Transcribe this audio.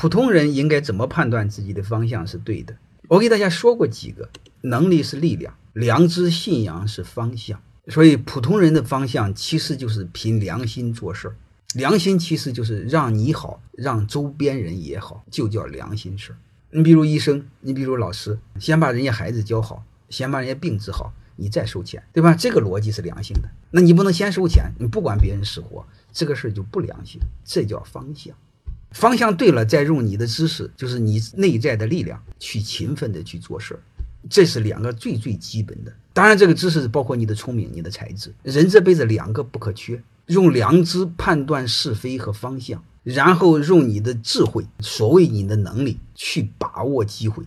普通人应该怎么判断自己的方向是对的？我给大家说过几个：能力是力量，良知、信仰是方向。所以，普通人的方向其实就是凭良心做事儿。良心其实就是让你好，让周边人也好，就叫良心事儿。你比如医生，你比如老师，先把人家孩子教好，先把人家病治好，你再收钱，对吧？这个逻辑是良心的。那你不能先收钱，你不管别人死活，这个事儿就不良心。这叫方向。方向对了，再用你的知识，就是你内在的力量，去勤奋的去做事儿，这是两个最最基本的。当然，这个知识包括你的聪明、你的才智。人这辈子两个不可缺：用良知判断是非和方向，然后用你的智慧，所谓你的能力去把握机会。